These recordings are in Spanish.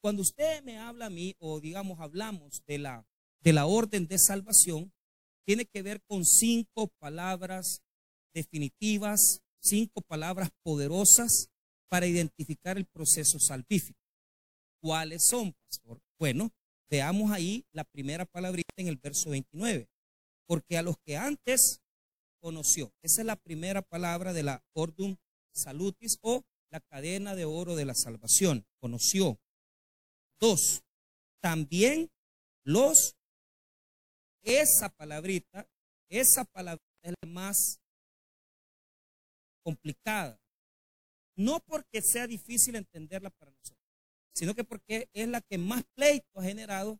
cuando usted me habla a mí, o digamos, hablamos de la, de la orden de salvación, tiene que ver con cinco palabras definitivas, cinco palabras poderosas para identificar el proceso salvífico. ¿Cuáles son, pastor? Bueno, veamos ahí la primera palabrita en el verso 29. Porque a los que antes conoció, esa es la primera palabra de la ordum salutis o la cadena de oro de la salvación, conoció. Dos, también los, esa palabrita, esa palabrita es la más complicada. No porque sea difícil entenderla para nosotros, sino que porque es la que más pleito ha generado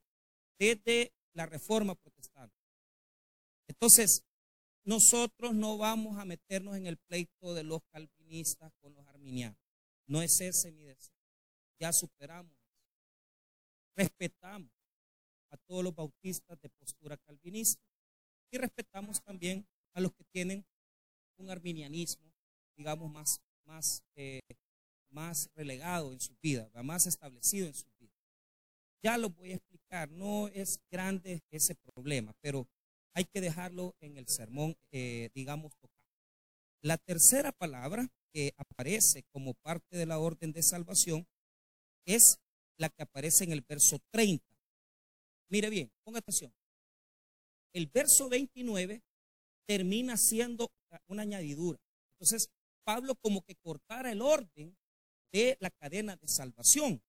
desde la reforma protestante. Entonces, nosotros no vamos a meternos en el pleito de los calvinistas con los arminianos. No es ese mi deseo. Ya superamos. Respetamos a todos los bautistas de postura calvinista y respetamos también a los que tienen un arminianismo, digamos, más, más, eh, más relegado en su vida, más establecido en su vida. Ya lo voy a explicar, no es grande ese problema, pero hay que dejarlo en el sermón, eh, digamos, tocado. La tercera palabra que aparece como parte de la orden de salvación es la que aparece en el verso 30. Mire bien, ponga atención. El verso 29 termina siendo una añadidura. Entonces, Pablo como que cortara el orden de la cadena de salvación,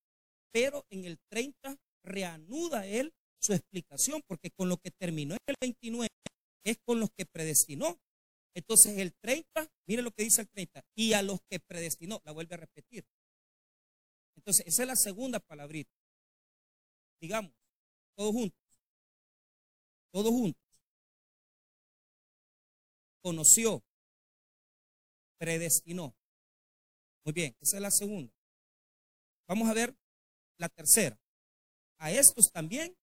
pero en el 30 reanuda él su explicación, porque con lo que terminó en el 29 es con los que predestinó. Entonces el 30, mire lo que dice el 30, y a los que predestinó, la vuelve a repetir. Entonces esa es la segunda palabrita. Digamos, todos juntos. Todos juntos. Conoció, predestinó. Muy bien, esa es la segunda. Vamos a ver la tercera. A estos también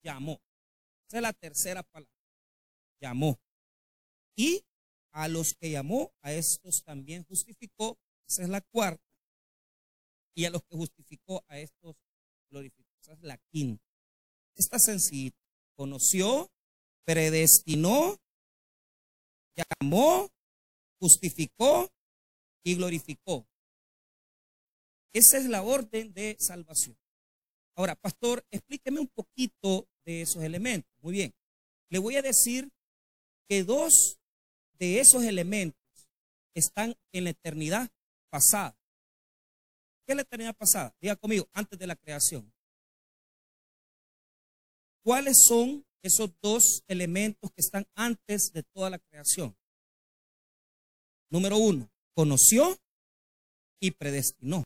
llamó. Esa es la tercera palabra. Llamó. Y a los que llamó, a estos también justificó. Esa es la cuarta. Y a los que justificó, a estos glorificó. Esa es la quinta. Está sencillito. Conoció, predestinó, llamó, justificó y glorificó. Esa es la orden de salvación. Ahora, pastor, explíqueme un poquito de esos elementos. Muy bien. Le voy a decir que dos de esos elementos están en la eternidad pasada. ¿Qué es la eternidad pasada? Diga conmigo, antes de la creación. ¿Cuáles son esos dos elementos que están antes de toda la creación? Número uno, conoció y predestinó.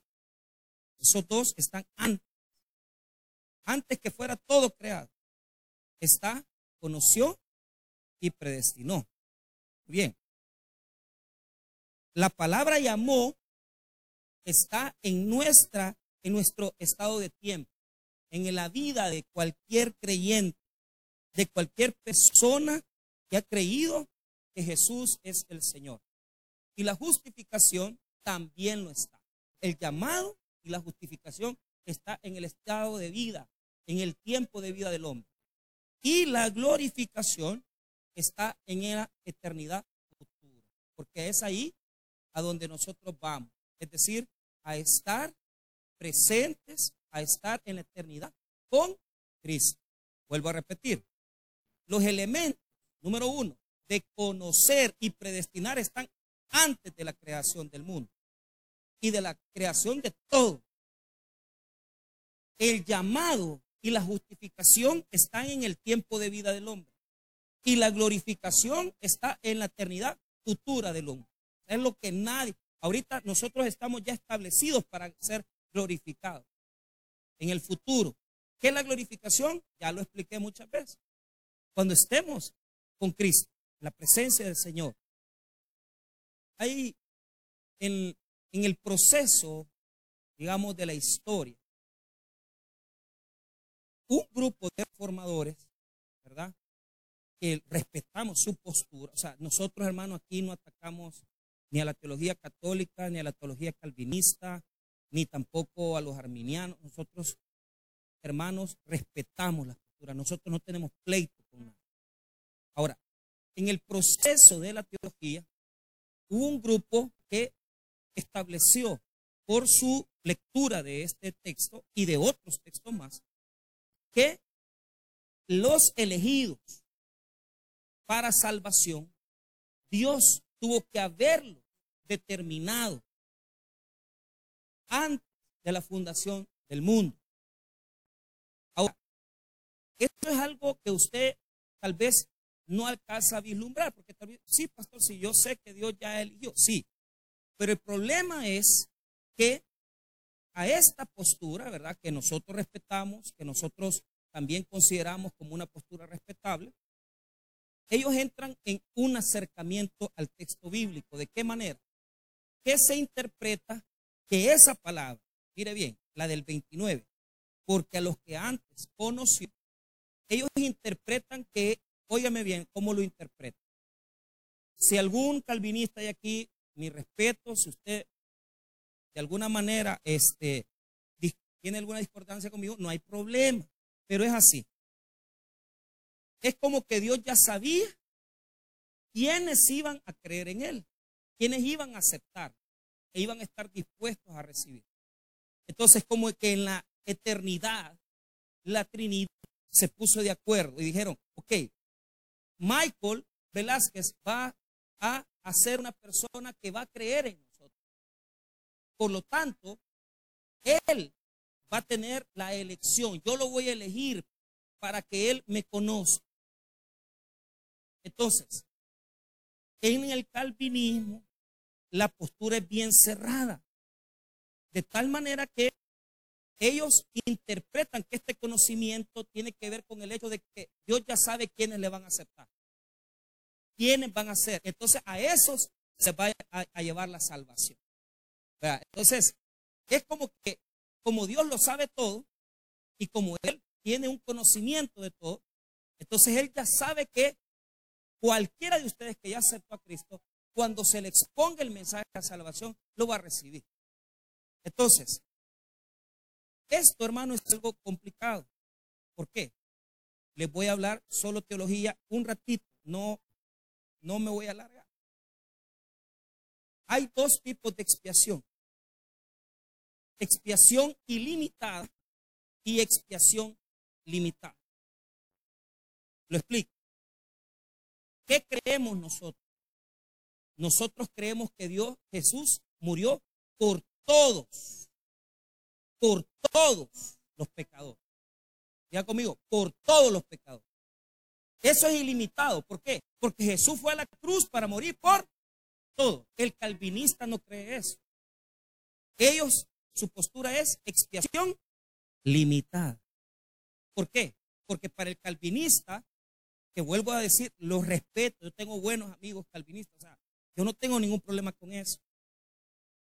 Esos dos están antes antes que fuera todo creado, está, conoció y predestinó. Bien. La palabra llamó está en nuestra, en nuestro estado de tiempo, en la vida de cualquier creyente, de cualquier persona que ha creído que Jesús es el Señor. Y la justificación también lo está. El llamado y la justificación está en el estado de vida, en el tiempo de vida del hombre. Y la glorificación está en la eternidad futura, porque es ahí a donde nosotros vamos, es decir, a estar presentes, a estar en la eternidad con Cristo. Vuelvo a repetir, los elementos, número uno, de conocer y predestinar están antes de la creación del mundo y de la creación de todo el llamado y la justificación están en el tiempo de vida del hombre. Y la glorificación está en la eternidad futura del hombre. Es lo que nadie, ahorita nosotros estamos ya establecidos para ser glorificados. En el futuro. ¿Qué es la glorificación? Ya lo expliqué muchas veces. Cuando estemos con Cristo, la presencia del Señor. Ahí, en, en el proceso, digamos, de la historia, un grupo de formadores, ¿verdad? Que respetamos su postura. O sea, nosotros, hermanos, aquí no atacamos ni a la teología católica, ni a la teología calvinista, ni tampoco a los arminianos. Nosotros, hermanos, respetamos la postura. Nosotros no tenemos pleito con nadie. Ahora, en el proceso de la teología, hubo un grupo que estableció por su lectura de este texto y de otros textos más, que los elegidos para salvación, Dios tuvo que haberlo determinado antes de la fundación del mundo. Ahora, esto es algo que usted tal vez no alcanza a vislumbrar, porque tal vez, sí, pastor, sí, yo sé que Dios ya eligió, sí, pero el problema es que a esta postura, ¿verdad? Que nosotros respetamos, que nosotros también consideramos como una postura respetable, ellos entran en un acercamiento al texto bíblico. ¿De qué manera? Que se interpreta que esa palabra, mire bien, la del 29, porque a los que antes conoció, ellos interpretan que, óigame bien, ¿cómo lo interpretan? Si algún calvinista hay aquí, mi respeto, si usted de alguna manera este, tiene alguna discordancia conmigo, no hay problema, pero es así. Es como que Dios ya sabía quiénes iban a creer en Él, quiénes iban a aceptar e iban a estar dispuestos a recibir. Entonces, como que en la eternidad, la Trinidad se puso de acuerdo y dijeron, ok, Michael Velázquez va a ser una persona que va a creer en nosotros. Por lo tanto, él va a tener la elección. Yo lo voy a elegir para que él me conozca. Entonces, en el calvinismo, la postura es bien cerrada. De tal manera que ellos interpretan que este conocimiento tiene que ver con el hecho de que Dios ya sabe quiénes le van a aceptar. Quiénes van a ser. Entonces a esos se va a, llevar la salvación. Entonces, es como que, como Dios lo sabe todo y como Él tiene un conocimiento de todo, entonces Él ya sabe que cualquiera de ustedes que ya aceptó a Cristo, cuando se le exponga el mensaje de la salvación, lo va a recibir. Entonces, esto, hermano, es algo complicado. ¿Por qué? Les voy a hablar solo teología un ratito, no, no me voy a alargar. Hay dos tipos de expiación. Expiación ilimitada y expiación limitada. Lo explico. ¿Qué creemos nosotros? Nosotros creemos que Dios, Jesús, murió por todos, por todos los pecadores. Ya conmigo, por todos los pecadores. Eso es ilimitado. ¿Por qué? Porque Jesús fue a la cruz para morir por todo. El calvinista no cree eso. Ellos, su postura es expiación limitada. ¿Por qué? Porque para el calvinista que vuelvo a decir, lo respeto, yo tengo buenos amigos calvinistas, o sea, yo no tengo ningún problema con eso.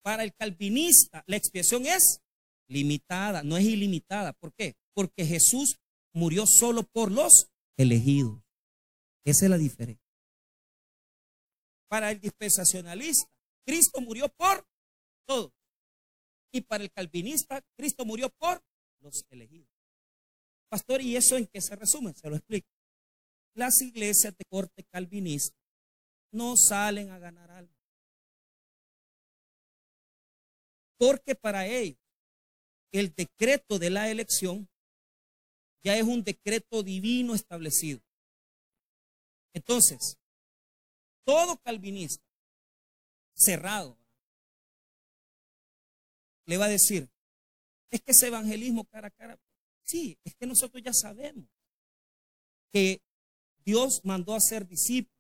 Para el calvinista, la expiación es limitada, no es ilimitada. ¿Por qué? Porque Jesús murió solo por los elegidos. Esa es la diferencia. Para el dispensacionalista, Cristo murió por todos. Y para el calvinista, Cristo murió por los elegidos. Pastor, ¿y eso en qué se resume? Se lo explico las iglesias de corte calvinista no salen a ganar algo. Porque para ellos el decreto de la elección ya es un decreto divino establecido. Entonces, todo calvinista cerrado le va a decir, es que ese evangelismo cara a cara, sí, es que nosotros ya sabemos que Dios mandó a ser discípulos.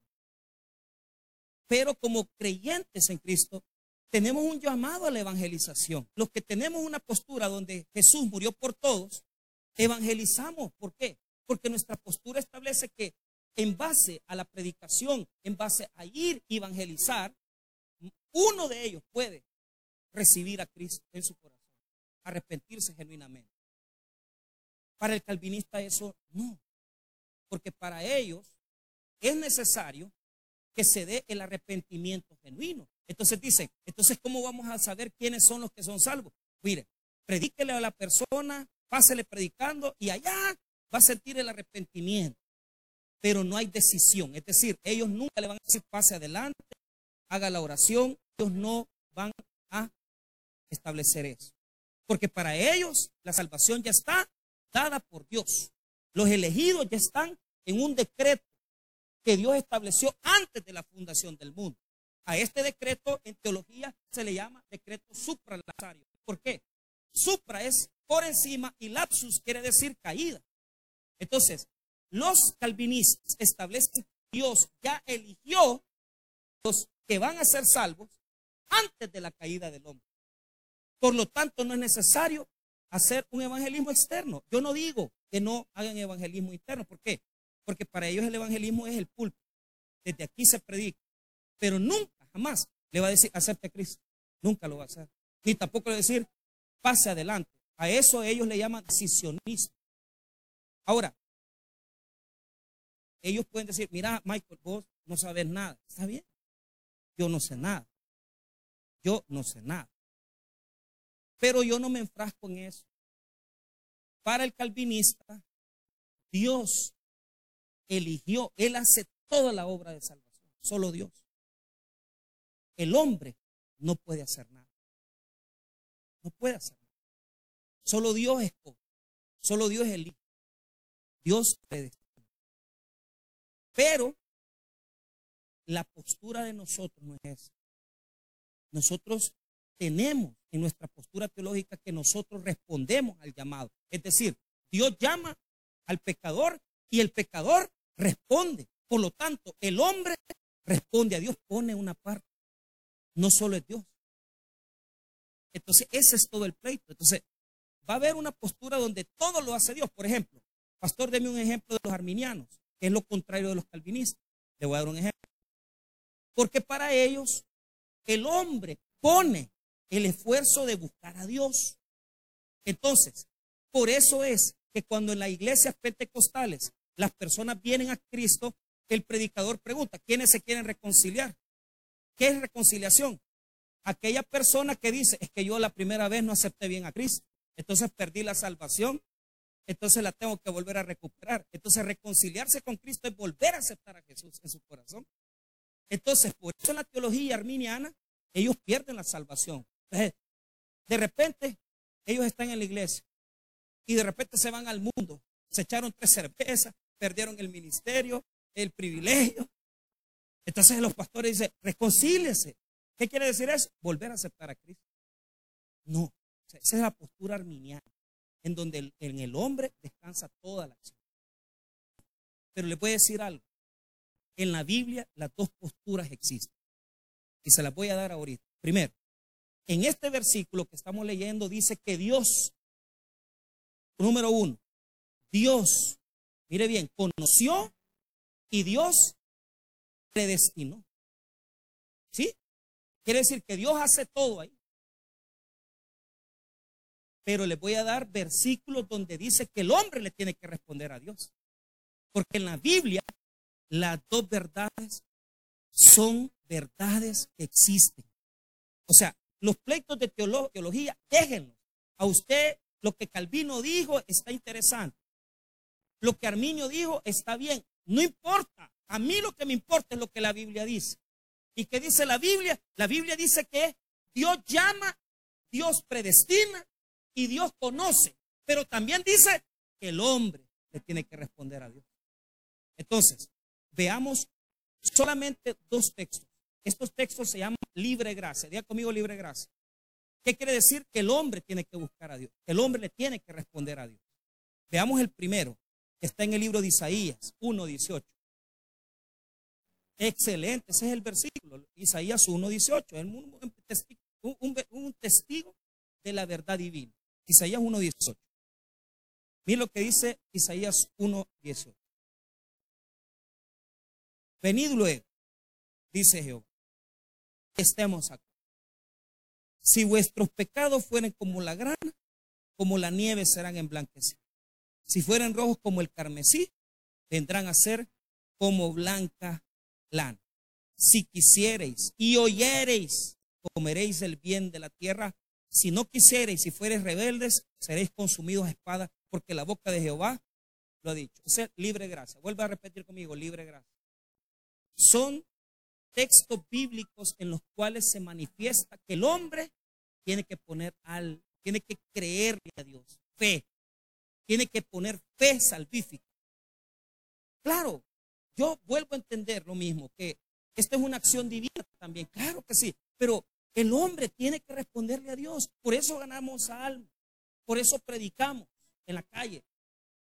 Pero como creyentes en Cristo, tenemos un llamado a la evangelización. Los que tenemos una postura donde Jesús murió por todos, evangelizamos. ¿Por qué? Porque nuestra postura establece que en base a la predicación, en base a ir y evangelizar, uno de ellos puede recibir a Cristo en su corazón, arrepentirse genuinamente. Para el calvinista eso no porque para ellos es necesario que se dé el arrepentimiento genuino. Entonces dicen, entonces ¿cómo vamos a saber quiénes son los que son salvos? Mire, predíquele a la persona, pásele predicando y allá va a sentir el arrepentimiento. Pero no hay decisión. Es decir, ellos nunca le van a decir pase adelante, haga la oración. Ellos no van a establecer eso. Porque para ellos la salvación ya está dada por Dios. Los elegidos ya están en un decreto que Dios estableció antes de la fundación del mundo. A este decreto en teología se le llama decreto supralazario. ¿Por qué? Supra es por encima y lapsus quiere decir caída. Entonces, los calvinistas establecen que Dios ya eligió los que van a ser salvos antes de la caída del hombre. Por lo tanto, no es necesario hacer un evangelismo externo. Yo no digo que no hagan evangelismo interno. ¿Por qué? Porque para ellos el evangelismo es el pulpo. Desde aquí se predica. Pero nunca, jamás le va a decir, acepte a Cristo. Nunca lo va a hacer. Ni tampoco le va a decir, pase adelante. A eso ellos le llaman decisionismo. Ahora, ellos pueden decir, mira, Michael, vos no sabes nada. Está bien. Yo no sé nada. Yo no sé nada. Pero yo no me enfrasco en eso. Para el calvinista, Dios eligió, Él hace toda la obra de salvación, solo Dios. El hombre no puede hacer nada. No puede hacer nada. Solo Dios es Solo Dios es el Hijo. Dios predestina. Pero la postura de nosotros no es esa. Nosotros tenemos en nuestra postura teológica que nosotros respondemos al llamado. Es decir, Dios llama al pecador y el pecador responde. Por lo tanto, el hombre responde a Dios, pone una parte. No solo es Dios. Entonces, ese es todo el pleito. Entonces, va a haber una postura donde todo lo hace Dios. Por ejemplo, pastor, deme un ejemplo de los arminianos, que es lo contrario de los calvinistas. Le voy a dar un ejemplo. Porque para ellos, el hombre pone el esfuerzo de buscar a Dios. Entonces, por eso es que cuando en las iglesias pentecostales las personas vienen a Cristo, el predicador pregunta, ¿quiénes se quieren reconciliar? ¿Qué es reconciliación? Aquella persona que dice, es que yo la primera vez no acepté bien a Cristo, entonces perdí la salvación, entonces la tengo que volver a recuperar. Entonces reconciliarse con Cristo es volver a aceptar a Jesús en su corazón. Entonces, por eso en la teología arminiana, ellos pierden la salvación. De repente, ellos están en la iglesia y de repente se van al mundo. Se echaron tres cervezas, perdieron el ministerio, el privilegio. Entonces los pastores dicen, reconcíliese. ¿Qué quiere decir eso? Volver a aceptar a Cristo. No, esa es la postura arminiana, en donde en el hombre descansa toda la acción. Pero le voy a decir algo. En la Biblia las dos posturas existen. Y se las voy a dar ahorita. Primero, en este versículo que estamos leyendo dice que Dios, número uno, Dios, mire bien, conoció y Dios predestinó. ¿Sí? Quiere decir que Dios hace todo ahí. Pero le voy a dar versículos donde dice que el hombre le tiene que responder a Dios. Porque en la Biblia las dos verdades son verdades que existen. O sea, los pleitos de teología, déjenlos. A usted lo que Calvino dijo está interesante. Lo que Arminio dijo está bien. No importa. A mí lo que me importa es lo que la Biblia dice. ¿Y qué dice la Biblia? La Biblia dice que Dios llama, Dios predestina y Dios conoce. Pero también dice que el hombre le tiene que responder a Dios. Entonces, veamos solamente dos textos. Estos textos se llaman libre gracia. Diga conmigo libre gracia. ¿Qué quiere decir? Que el hombre tiene que buscar a Dios. El hombre le tiene que responder a Dios. Veamos el primero, que está en el libro de Isaías 1.18. Excelente, ese es el versículo. Isaías 1.18. Es un, testigo, un testigo de la verdad divina. Isaías 1.18. Mira lo que dice Isaías 1.18. Venid luego, dice Jehová, estemos acá. Si vuestros pecados fueren como la grana, como la nieve serán emblanquecidos. Si fueren rojos como el carmesí, vendrán a ser como blanca lana. Si quisiereis y oyereis, comeréis el bien de la tierra, si no quisierais, si fuereis rebeldes, seréis consumidos a espada, porque la boca de Jehová lo ha dicho. Libre gracia. Vuelve a repetir conmigo, libre gracia. Son textos bíblicos en los cuales se manifiesta que el hombre tiene que poner al, tiene que creerle a Dios, fe, tiene que poner fe salvífica. Claro, yo vuelvo a entender lo mismo, que esta es una acción divina también, claro que sí, pero el hombre tiene que responderle a Dios. Por eso ganamos alma, por eso predicamos en la calle,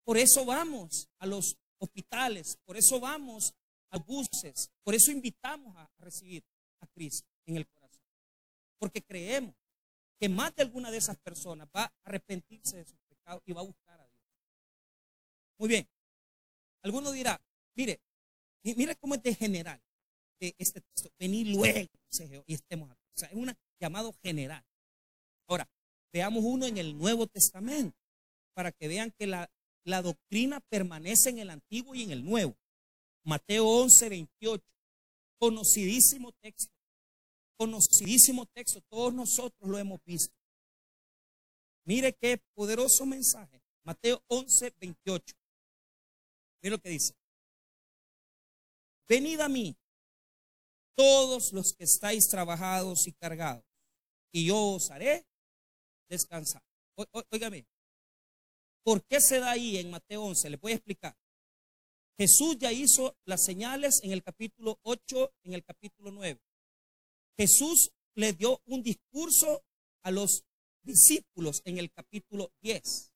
por eso vamos a los hospitales, por eso vamos a buses, por eso invitamos a recibir a Cristo en el corazón, porque creemos que más de alguna de esas personas va a arrepentirse de sus pecados y va a buscar a Dios. Muy bien. Alguno dirá, mire, mire cómo es de general este texto. Venir luego y estemos aquí. O sea, es un llamado general. Ahora, veamos uno en el Nuevo Testamento para que vean que la doctrina permanece en el Antiguo y en el Nuevo. Mateo 11, 28. Conocidísimo texto. Conocidísimo texto. Todos nosotros lo hemos visto. Mire qué poderoso mensaje. Mateo 11, 28. Mire lo que dice. Venid a mí, todos los que estáis trabajados y cargados, y yo os haré descansar. Óigame, ¿por qué se da ahí en Mateo 11? Le voy a explicar. Jesús ya hizo las señales en el capítulo 8, en el capítulo 9. Jesús le dio un discurso a los discípulos en el capítulo 10.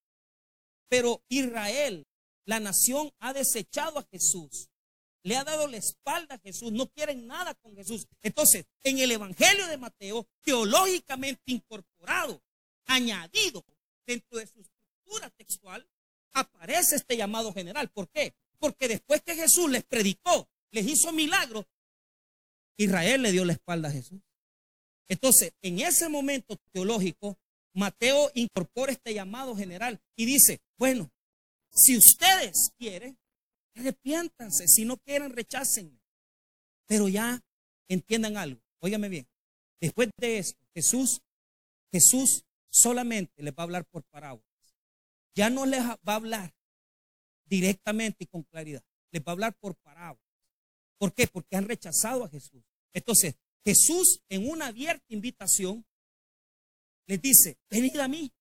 Pero Israel, la nación, ha desechado a Jesús le ha dado la espalda a Jesús, no quieren nada con Jesús. Entonces, en el Evangelio de Mateo, teológicamente incorporado, añadido dentro de su estructura textual, aparece este llamado general. ¿Por qué? Porque después que Jesús les predicó, les hizo milagros, Israel le dio la espalda a Jesús. Entonces, en ese momento teológico, Mateo incorpora este llamado general y dice, bueno, si ustedes quieren, Arrepiéntanse. Si no quieren, rechácenme. Pero ya entiendan algo. Óigame bien. Después de esto, Jesús, Jesús solamente les va a hablar por parábolas. Ya no les va a hablar directamente y con claridad. Les va a hablar por parábolas. ¿Por qué? Porque han rechazado a Jesús. Entonces, Jesús en una abierta invitación les dice, venid a mí.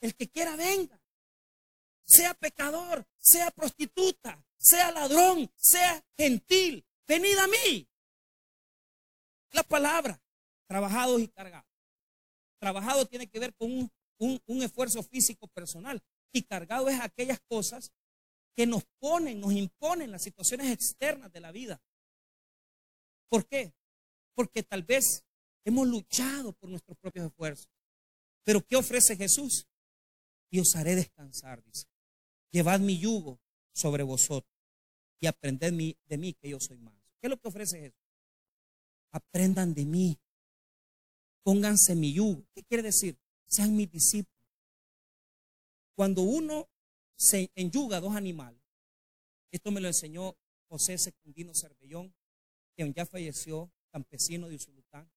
El que quiera venga sea pecador, sea prostituta, sea ladrón, sea gentil, venid a mí. La palabra, trabajados y cargados. Trabajado tiene que ver con un, un esfuerzo físico personal y cargado es aquellas cosas que nos ponen, nos imponen las situaciones externas de la vida. ¿Por qué? Porque tal vez hemos luchado por nuestros propios esfuerzos. Pero ¿qué ofrece Jesús? Y os haré descansar, dice. Llevad mi yugo sobre vosotros y aprended de mí que yo soy más. ¿Qué es lo que ofrece Jesús? Aprendan de mí. Pónganse mi yugo. ¿Qué quiere decir? Sean mis discípulos. Cuando uno se enyuga dos animales, esto me lo enseñó José Secundino Cervellón, quien ya falleció, campesino de Usulután,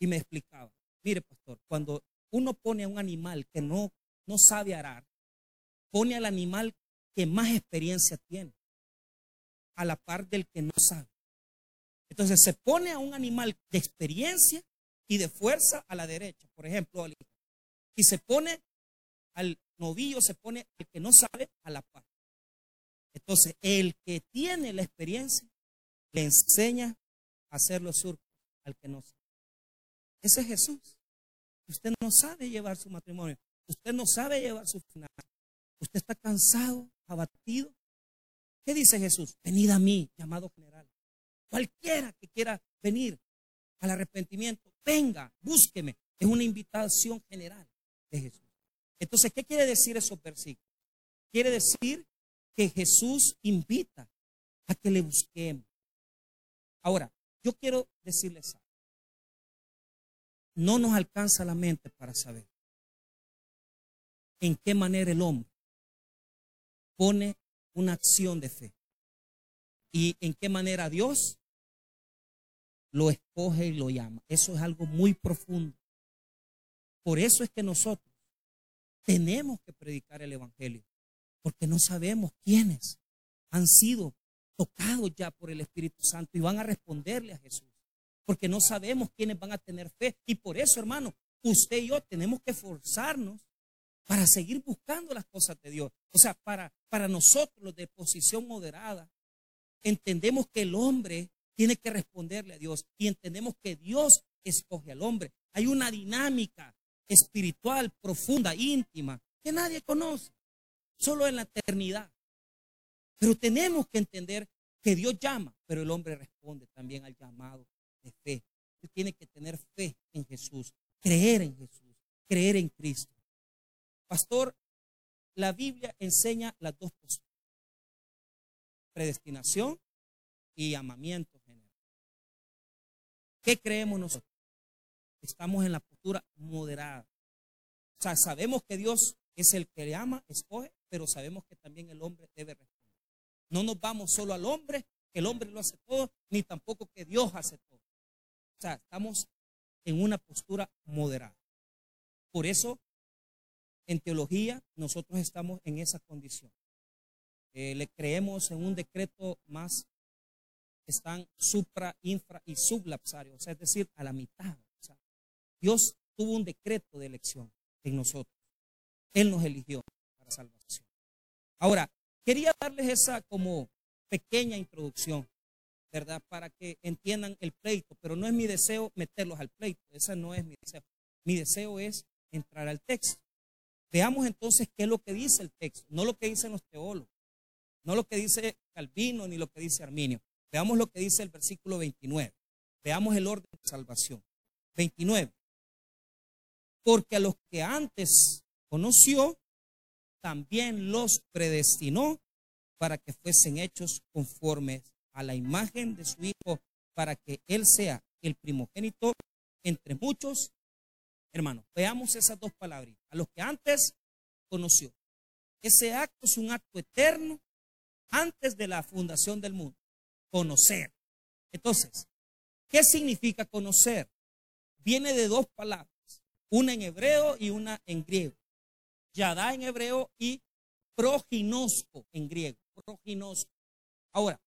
y me explicaba, mire pastor, cuando uno pone a un animal que no, no sabe arar, pone al animal que más experiencia tiene, a la par del que no sabe. Entonces se pone a un animal de experiencia y de fuerza a la derecha, por ejemplo, y se pone al novillo, se pone al que no sabe a la par. Entonces, el que tiene la experiencia le enseña a hacer los surcos al que no sabe. Ese es Jesús. Usted no sabe llevar su matrimonio. Usted no sabe llevar su final. Usted está cansado, abatido. ¿Qué dice Jesús? Venid a mí, llamado general. Cualquiera que quiera venir al arrepentimiento, venga, búsqueme. Es una invitación general de Jesús. Entonces, ¿qué quiere decir esos versículos? Quiere decir que Jesús invita a que le busquemos. Ahora, yo quiero decirles algo. No nos alcanza la mente para saber en qué manera el hombre pone una acción de fe. ¿Y en qué manera Dios lo escoge y lo llama? Eso es algo muy profundo. Por eso es que nosotros tenemos que predicar el Evangelio, porque no sabemos quiénes han sido tocados ya por el Espíritu Santo y van a responderle a Jesús, porque no sabemos quiénes van a tener fe. Y por eso, hermano, usted y yo tenemos que esforzarnos para seguir buscando las cosas de Dios. O sea, para, para nosotros los de posición moderada, entendemos que el hombre tiene que responderle a Dios y entendemos que Dios escoge al hombre. Hay una dinámica espiritual profunda, íntima, que nadie conoce, solo en la eternidad. Pero tenemos que entender que Dios llama, pero el hombre responde también al llamado de fe. Tiene que tener fe en Jesús, creer en Jesús, creer en Cristo. Pastor, la Biblia enseña las dos posturas, predestinación y llamamiento general. ¿Qué creemos nosotros? Estamos en la moderada. O sea, sabemos que Dios es el que ama, escoge, pero sabemos que también el hombre debe responder. No nos vamos solo al hombre, que el hombre lo hace todo, ni tampoco que Dios hace todo. O sea, estamos en una postura moderada. Por eso, en teología, nosotros estamos en esa condición. Eh, le creemos en un decreto más, están supra, infra y sublapsarios, o sea, es decir, a la mitad. Dios tuvo un decreto de elección en nosotros. Él nos eligió para salvación. Ahora, quería darles esa como pequeña introducción, ¿verdad? Para que entiendan el pleito, pero no es mi deseo meterlos al pleito, esa no es mi deseo. Mi deseo es entrar al texto. Veamos entonces qué es lo que dice el texto, no lo que dicen los teólogos, no lo que dice Calvino ni lo que dice Arminio. Veamos lo que dice el versículo 29. Veamos el orden de salvación. 29. Porque a los que antes conoció, también los predestinó para que fuesen hechos conformes a la imagen de su Hijo, para que Él sea el primogénito entre muchos hermanos. Veamos esas dos palabras. A los que antes conoció. Ese acto es un acto eterno antes de la fundación del mundo. Conocer. Entonces, ¿qué significa conocer? Viene de dos palabras, una en hebreo y una en griego. Yadá en hebreo y proginosco en griego. Proginosco. Ahora,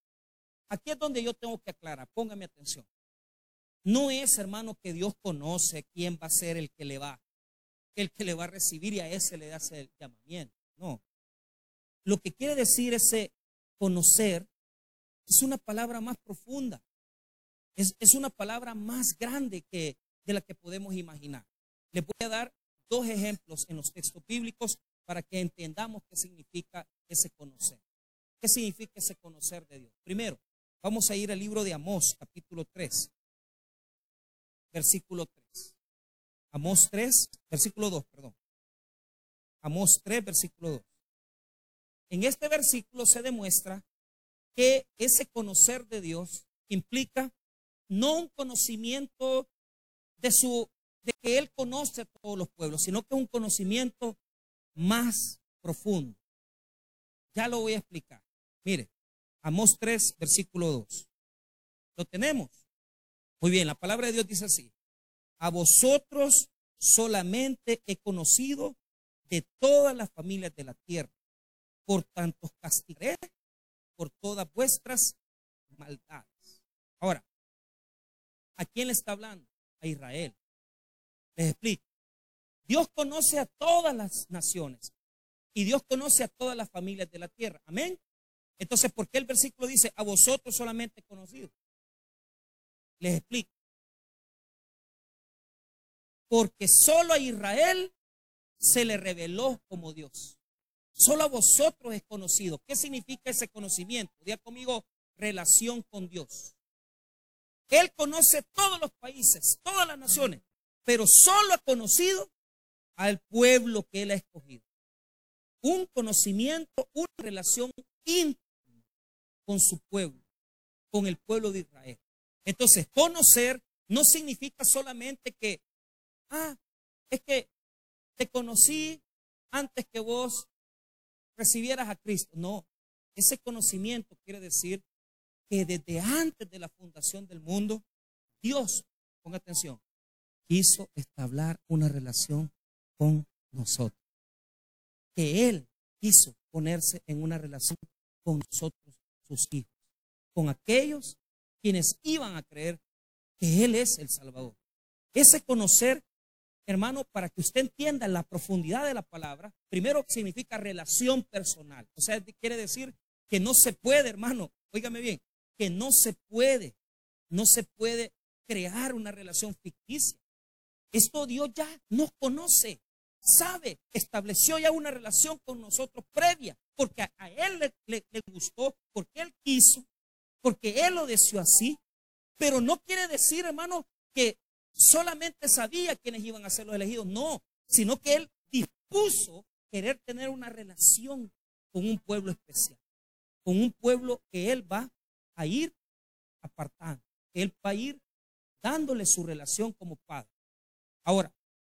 aquí es donde yo tengo que aclarar, póngame atención. No es, hermano, que Dios conoce quién va a ser el que le va, el que le va a recibir y a ese le hace el llamamiento. No. Lo que quiere decir ese conocer es una palabra más profunda. Es, es una palabra más grande que de la que podemos imaginar. Les voy a dar dos ejemplos en los textos bíblicos para que entendamos qué significa ese conocer. ¿Qué significa ese conocer de Dios? Primero, vamos a ir al libro de Amós, capítulo 3 versículo 3. Amós 3, versículo 2, perdón. Amós 3, versículo 2. En este versículo se demuestra que ese conocer de Dios implica no un conocimiento de su de que él conoce a todos los pueblos, sino que un conocimiento más profundo. Ya lo voy a explicar. Mire, Amós 3, versículo 2. Lo tenemos. Muy bien, la palabra de Dios dice así. A vosotros solamente he conocido de todas las familias de la tierra. Por tanto, castigaré por todas vuestras maldades. Ahora, ¿a quién le está hablando? A Israel. Les explico. Dios conoce a todas las naciones y Dios conoce a todas las familias de la tierra. Amén. Entonces, ¿por qué el versículo dice a vosotros solamente he conocido? Les explico. Porque solo a Israel se le reveló como Dios. Solo a vosotros es conocido. ¿Qué significa ese conocimiento? Diga conmigo, relación con Dios. Él conoce todos los países, todas las naciones, pero solo ha conocido al pueblo que él ha escogido. Un conocimiento, una relación íntima con su pueblo, con el pueblo de Israel. Entonces, conocer no significa solamente que, ah, es que te conocí antes que vos recibieras a Cristo. No, ese conocimiento quiere decir que desde antes de la fundación del mundo, Dios, ponga atención, quiso establecer una relación con nosotros. Que Él quiso ponerse en una relación con nosotros, sus hijos, con aquellos quienes iban a creer que Él es el Salvador. Ese conocer, hermano, para que usted entienda la profundidad de la palabra, primero significa relación personal. O sea, quiere decir que no se puede, hermano, óigame bien, que no se puede, no se puede crear una relación ficticia. Esto Dios ya nos conoce, sabe, estableció ya una relación con nosotros previa, porque a, Él le, le gustó, porque Él quiso, porque Él lo deseó así. Pero no quiere decir, hermano, que solamente sabía quiénes iban a ser los elegidos, no, sino que Él dispuso querer tener una relación con un pueblo especial, con un pueblo que Él va a ir apartando, que Él va a ir dándole su relación como padre. Ahora,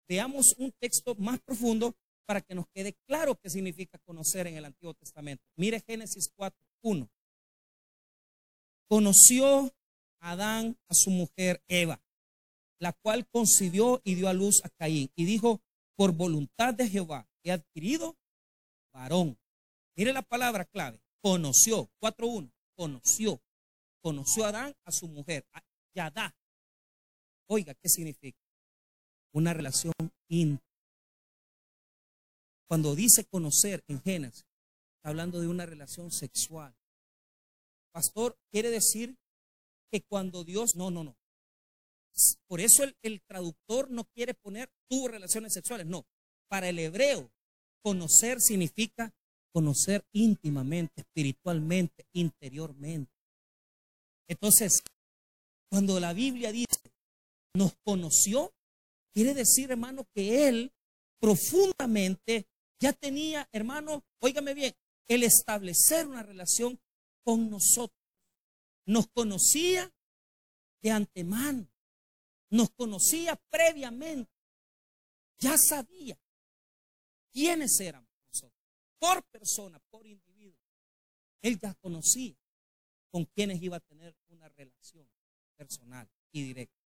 veamos un texto más profundo para que nos quede claro qué significa conocer en el Antiguo Testamento. Mire Génesis 4, 1. Conoció Adán a su mujer Eva, la cual concibió y dio a luz a Caín, y dijo, por voluntad de Jehová he adquirido varón. Mire la palabra clave, conoció, 4.1, conoció, conoció Adán a su mujer, a Yadá. Oiga, ¿qué significa? Una relación íntima. Cuando dice conocer en Génesis, está hablando de una relación sexual. Pastor, quiere decir que cuando Dios, no, no, no. Por eso el, traductor no quiere poner tuvo relaciones sexuales, no. Para el hebreo, conocer significa conocer íntimamente, espiritualmente, interiormente. Entonces, cuando la Biblia dice, nos conoció, quiere decir, hermano, que Él profundamente ya tenía, hermano, óigame bien, el establecer una relación con nosotros nos conocía de antemano, nos conocía previamente, ya sabía quiénes éramos nosotros, por persona, por individuo. Él ya conocía con quienes iba a tener una relación personal y directa.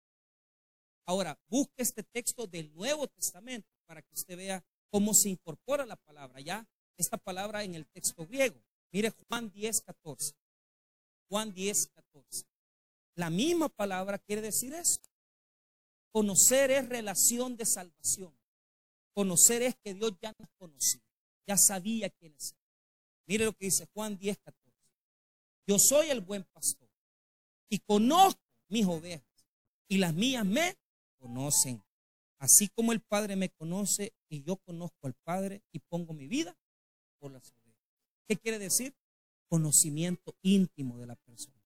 Ahora, busque este texto del Nuevo Testamento para que usted vea cómo se incorpora la palabra. Ya esta palabra en el texto griego. Mire Juan 10, 14. Juan 10, 14. La misma palabra quiere decir eso. Conocer es relación de salvación. Conocer es que Dios ya nos conocía, ya sabía quién es. Mire lo que dice Juan 10, 14. Yo soy el buen pastor y conozco mis ovejas y las mías me conocen. Así como el Padre me conoce y yo conozco al Padre y pongo mi vida por las ovejas. ¿Qué quiere decir? conocimiento íntimo de la persona.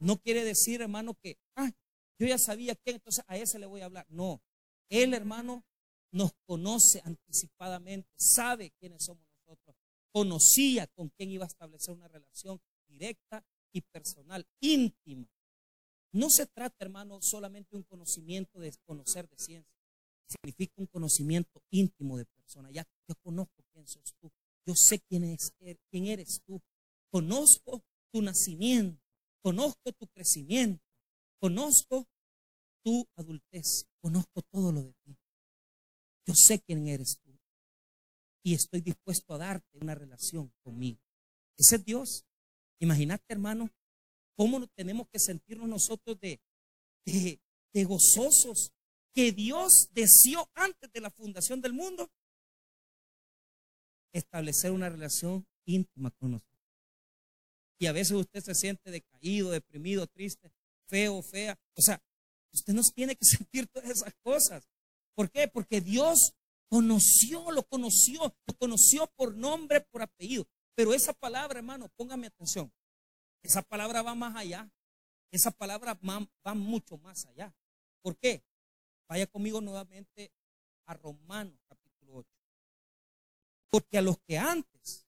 No quiere decir, hermano, que ah, yo ya sabía quién, entonces a ese le voy a hablar. No, él, hermano, nos conoce anticipadamente, sabe quiénes somos nosotros, conocía con quién iba a establecer una relación directa y personal, íntima. No se trata, hermano, solamente un conocimiento de conocer de ciencia. Significa un conocimiento íntimo de persona. Ya yo conozco quién sos tú. Yo sé quién, es, quién eres tú. Conozco tu nacimiento, conozco tu crecimiento, conozco tu adultez, conozco todo lo de ti. Yo sé quién eres tú y estoy dispuesto a darte una relación conmigo. Ese es Dios. Imagínate, hermano, cómo tenemos que sentirnos nosotros de, gozosos que Dios deseó antes de la fundación del mundo establecer una relación íntima con nosotros. Y a veces usted se siente decaído, deprimido, triste, feo, fea. O sea, usted no tiene que sentir todas esas cosas. ¿Por qué? Porque Dios conoció, lo conoció, lo conoció por nombre, por apellido. Pero esa palabra, hermano, póngame atención. Esa palabra va más allá. Esa palabra va, mucho más allá. ¿Por qué? Vaya conmigo nuevamente a Romanos capítulo 8. Porque a los que antes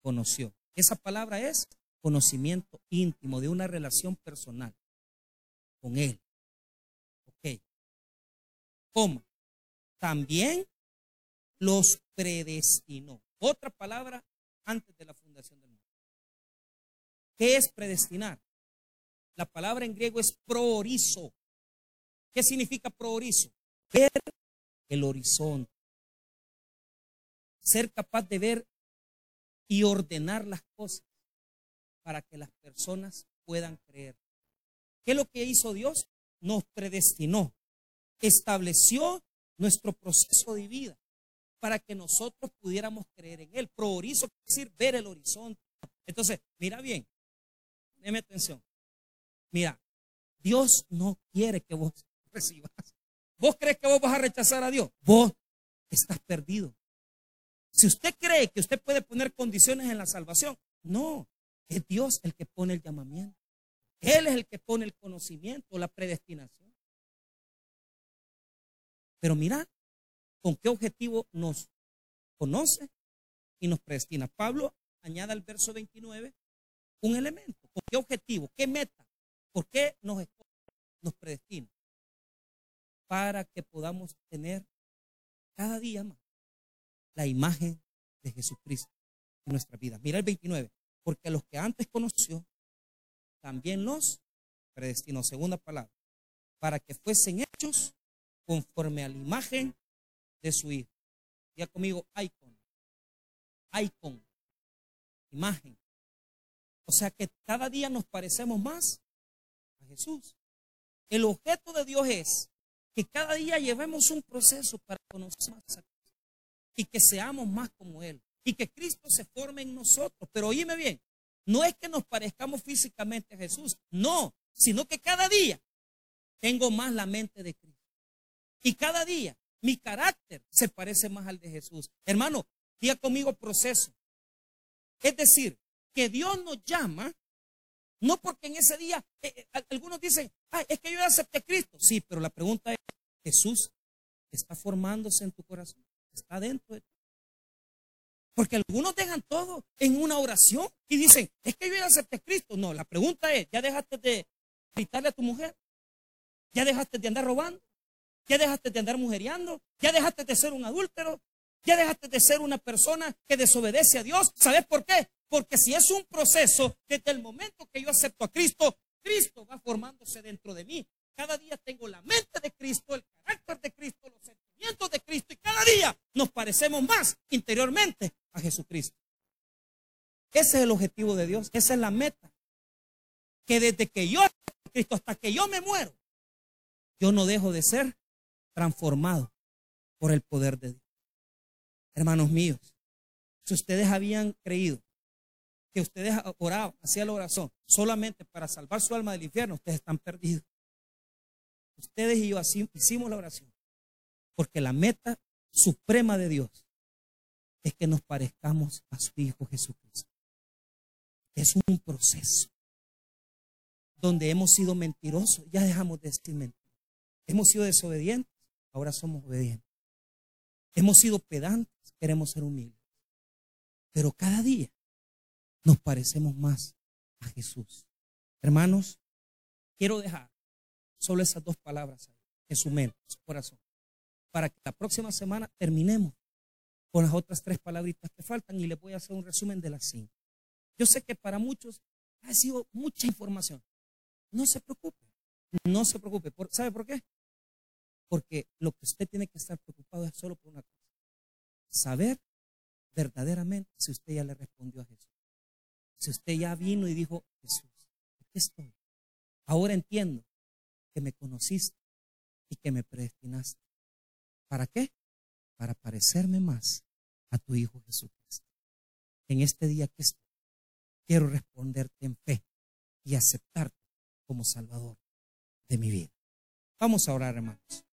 conoció, esa palabra es conocimiento íntimo, de una relación personal con Él. Ok. ¿Cómo? También los predestinó. Otra palabra antes de la. ¿Qué es predestinar? La palabra en griego es proorizo. ¿Qué significa proorizo? ver el horizonte, ser capaz de ver y ordenar las cosas para que las personas puedan creer. ¿Qué es lo que hizo Dios? Nos predestinó, estableció nuestro proceso de vida para que nosotros pudiéramos creer en Él. Priorizo, es decir, ver el horizonte. Entonces, mira bien, déme atención. Mira, Dios no quiere que vos recibas. ¿Vos crees que vos vas a rechazar a Dios? Vos estás perdido. Si usted cree que usted puede poner condiciones en la salvación, no, es Dios el que pone el llamamiento. Él es el que pone el conocimiento, la predestinación. Pero mira, ¿con qué objetivo nos conoce y nos predestina? Pablo añade al verso 29 un elemento. ¿Con qué objetivo? ¿Qué meta? ¿Por qué nos, nos predestina? Para que podamos tener cada día más la imagen de Jesucristo en nuestra vida. Mira el 29. Porque a los que antes conoció, también los predestinó. Segunda palabra. Para que fuesen hechos conforme a la imagen de su Hijo. Ya conmigo, icon. Icon. Imagen. O sea que cada día nos parecemos más a Jesús. El objeto de Dios es que cada día llevemos un proceso para conocer más a Cristo y que seamos más como Él y que Cristo se forme en nosotros. Pero oíme bien, no es que nos parezcamos físicamente a Jesús, no, sino que cada día tengo más la mente de Cristo. Y cada día mi carácter se parece más al de Jesús. Hermano, diga conmigo proceso. Es decir, que Dios nos llama, no porque en ese día, eh, eh, algunos dicen, es que yo ya acepté a Cristo. Sí, pero la pregunta es, Jesús está formándose en tu corazón, está dentro de ti. Porque algunos dejan todo en una oración y dicen, es que yo ya acepté a Cristo. No, la pregunta es, ¿ya dejaste de gritarle a tu mujer? ¿Ya dejaste de andar robando? ¿Ya dejaste de andar mujeriando? ¿Ya dejaste de ser un adúltero? ¿Ya dejaste de ser una persona que desobedece a Dios? ¿Sabes por qué? Porque si es un proceso, desde el momento que yo acepto a Cristo, Cristo va formándose dentro de mí. Cada día tengo la mente de Cristo, el carácter de Cristo, los sentimientos de Cristo y cada día nos parecemos más interiormente a Jesucristo. Ese es el objetivo de Dios, esa es la meta. Que desde que yo Cristo hasta que yo me muero, yo no dejo de ser transformado por el poder de Dios. Hermanos míos, si ustedes habían creído que ustedes oraban, hacían la oración solamente para salvar su alma del infierno, ustedes están perdidos. Ustedes y yo hicimos la oración. Porque la meta suprema de Dios es que nos parezcamos a su Hijo Jesucristo. Es un proceso donde hemos sido mentirosos, ya dejamos de decir mentiras. Hemos sido desobedientes, ahora somos obedientes. Hemos sido pedantes, queremos ser humildes. Pero cada día nos parecemos más a Jesús. Hermanos, quiero dejar solo esas dos palabras en su mente, en su corazón, para que la próxima semana terminemos con las otras tres palabritas que faltan y les voy a hacer un resumen de las cinco. Yo sé que para muchos ha sido mucha información. No se preocupe, no se preocupe. ¿Sabe por qué? Porque lo que usted tiene que estar preocupado es solo por una cosa. Saber verdaderamente si usted ya le respondió a Jesús. Si usted ya vino y dijo, Jesús, aquí estoy. Ahora entiendo que me conociste y que me predestinaste. ¿Para qué? Para parecerme más a tu Hijo Jesucristo. En este día que estoy, quiero responderte en fe y aceptarte como Salvador de mi vida. Vamos a orar, hermanos.